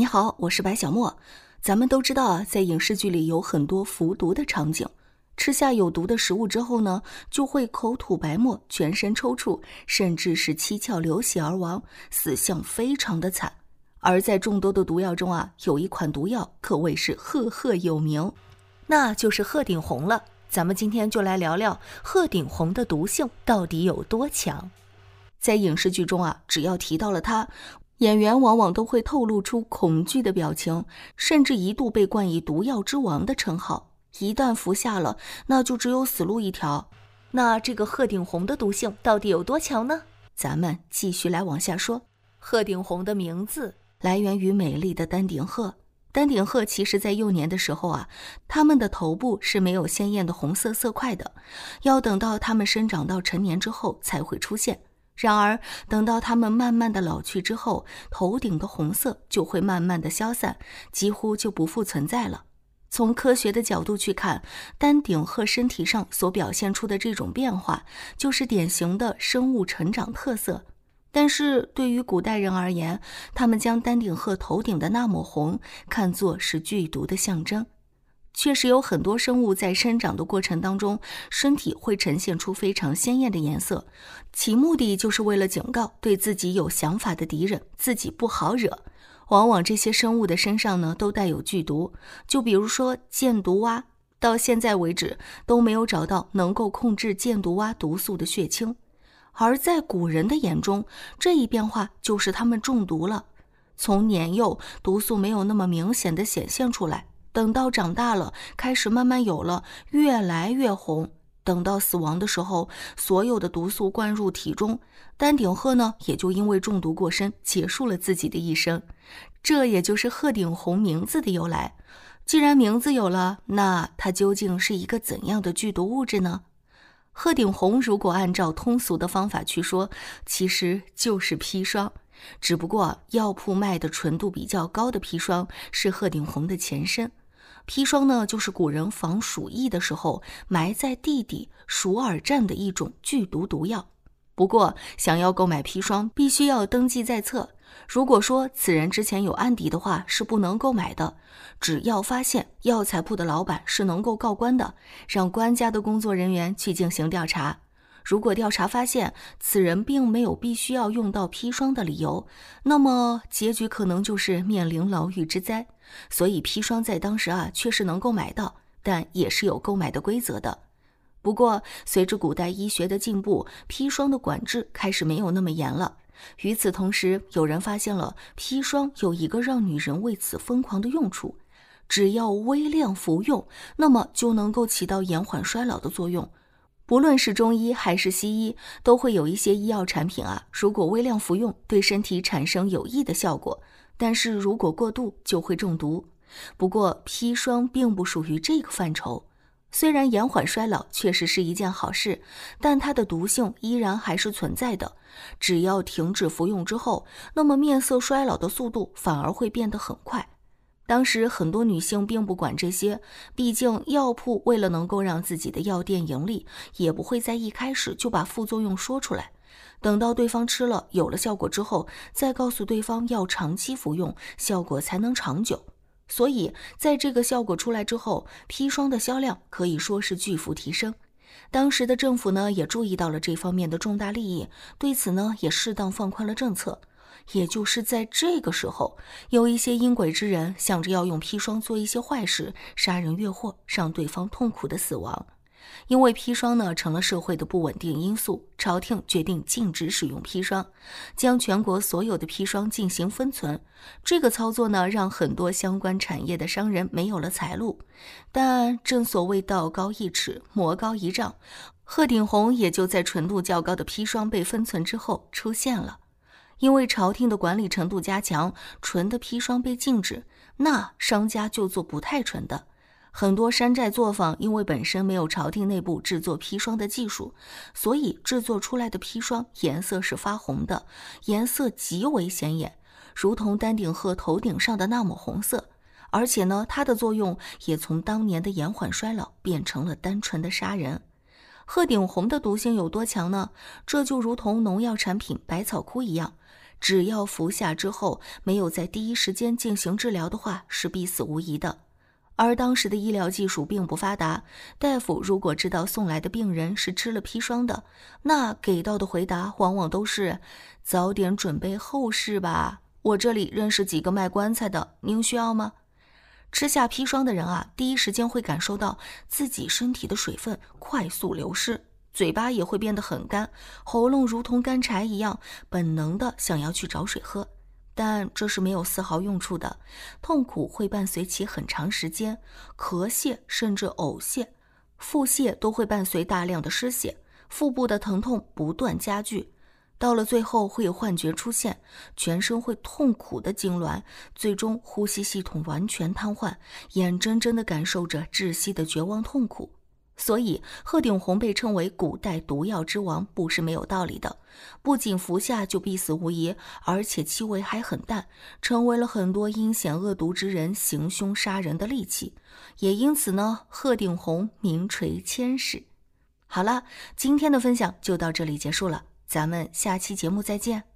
你好，我是白小莫。咱们都知道啊，在影视剧里有很多服毒的场景，吃下有毒的食物之后呢，就会口吐白沫、全身抽搐，甚至是七窍流血而亡，死相非常的惨。而在众多的毒药中啊，有一款毒药可谓是赫赫有名，那就是鹤顶红了。咱们今天就来聊聊鹤顶红的毒性到底有多强。在影视剧中啊，只要提到了它。演员往往都会透露出恐惧的表情，甚至一度被冠以“毒药之王”的称号。一旦服下了，那就只有死路一条。那这个鹤顶红的毒性到底有多强呢？咱们继续来往下说。鹤顶红的名字来源于美丽的丹顶鹤。丹顶鹤其实在幼年的时候啊，它们的头部是没有鲜艳的红色色块的，要等到它们生长到成年之后才会出现。然而，等到它们慢慢的老去之后，头顶的红色就会慢慢的消散，几乎就不复存在了。从科学的角度去看，丹顶鹤身体上所表现出的这种变化，就是典型的生物成长特色。但是对于古代人而言，他们将丹顶鹤头顶的那抹红看作是剧毒的象征。确实有很多生物在生长的过程当中，身体会呈现出非常鲜艳的颜色，其目的就是为了警告对自己有想法的敌人，自己不好惹。往往这些生物的身上呢，都带有剧毒。就比如说箭毒蛙，到现在为止都没有找到能够控制箭毒蛙毒素的血清。而在古人的眼中，这一变化就是他们中毒了。从年幼，毒素没有那么明显的显现出来。等到长大了，开始慢慢有了，越来越红。等到死亡的时候，所有的毒素灌入体中，丹顶鹤呢，也就因为中毒过深，结束了自己的一生。这也就是鹤顶红名字的由来。既然名字有了，那它究竟是一个怎样的剧毒物质呢？鹤顶红如果按照通俗的方法去说，其实就是砒霜。只不过药铺卖的纯度比较高的砒霜是鹤顶红的前身。砒霜呢，就是古人防鼠疫的时候埋在地底鼠耳战的一种剧毒毒药。不过，想要购买砒霜，必须要登记在册。如果说此人之前有案底的话，是不能购买的。只要发现药材铺的老板是能够告官的，让官家的工作人员去进行调查。如果调查发现此人并没有必须要用到砒霜的理由，那么结局可能就是面临牢狱之灾。所以砒霜在当时啊确实能够买到，但也是有购买的规则的。不过随着古代医学的进步，砒霜的管制开始没有那么严了。与此同时，有人发现了砒霜有一个让女人为此疯狂的用处：只要微量服用，那么就能够起到延缓衰老的作用。不论是中医还是西医，都会有一些医药产品啊，如果微量服用，对身体产生有益的效果；但是如果过度，就会中毒。不过砒霜并不属于这个范畴，虽然延缓衰老确实是一件好事，但它的毒性依然还是存在的。只要停止服用之后，那么面色衰老的速度反而会变得很快。当时很多女性并不管这些，毕竟药铺为了能够让自己的药店盈利，也不会在一开始就把副作用说出来。等到对方吃了有了效果之后，再告诉对方要长期服用，效果才能长久。所以在这个效果出来之后，砒霜的销量可以说是巨幅提升。当时的政府呢也注意到了这方面的重大利益，对此呢也适当放宽了政策。也就是在这个时候，有一些阴鬼之人想着要用砒霜做一些坏事，杀人越货，让对方痛苦的死亡。因为砒霜呢成了社会的不稳定因素，朝廷决定禁止使用砒霜，将全国所有的砒霜进行封存。这个操作呢，让很多相关产业的商人没有了财路。但正所谓道高一尺，魔高一丈，鹤顶红也就在纯度较高的砒霜被封存之后出现了。因为朝廷的管理程度加强，纯的砒霜被禁止，那商家就做不太纯的。很多山寨作坊因为本身没有朝廷内部制作砒霜的技术，所以制作出来的砒霜颜色是发红的，颜色极为显眼，如同丹顶鹤头顶上的那抹红色。而且呢，它的作用也从当年的延缓衰老变成了单纯的杀人。鹤顶红的毒性有多强呢？这就如同农药产品百草枯一样。只要服下之后没有在第一时间进行治疗的话，是必死无疑的。而当时的医疗技术并不发达，大夫如果知道送来的病人是吃了砒霜的，那给到的回答往往都是“早点准备后事吧”。我这里认识几个卖棺材的，您需要吗？吃下砒霜的人啊，第一时间会感受到自己身体的水分快速流失，嘴巴也会变得很干，喉咙如同干柴一样，本能的想要去找水喝。但这是没有丝毫用处的，痛苦会伴随其很长时间，咳泻甚至呕泻，腹泻都会伴随大量的失血，腹部的疼痛不断加剧，到了最后会有幻觉出现，全身会痛苦的痉挛，最终呼吸系统完全瘫痪，眼睁睁的感受着窒息的绝望痛苦。所以，鹤顶红被称为古代毒药之王，不是没有道理的。不仅服下就必死无疑，而且气味还很淡，成为了很多阴险恶毒之人行凶杀人的利器。也因此呢，鹤顶红名垂千史。好了，今天的分享就到这里结束了，咱们下期节目再见。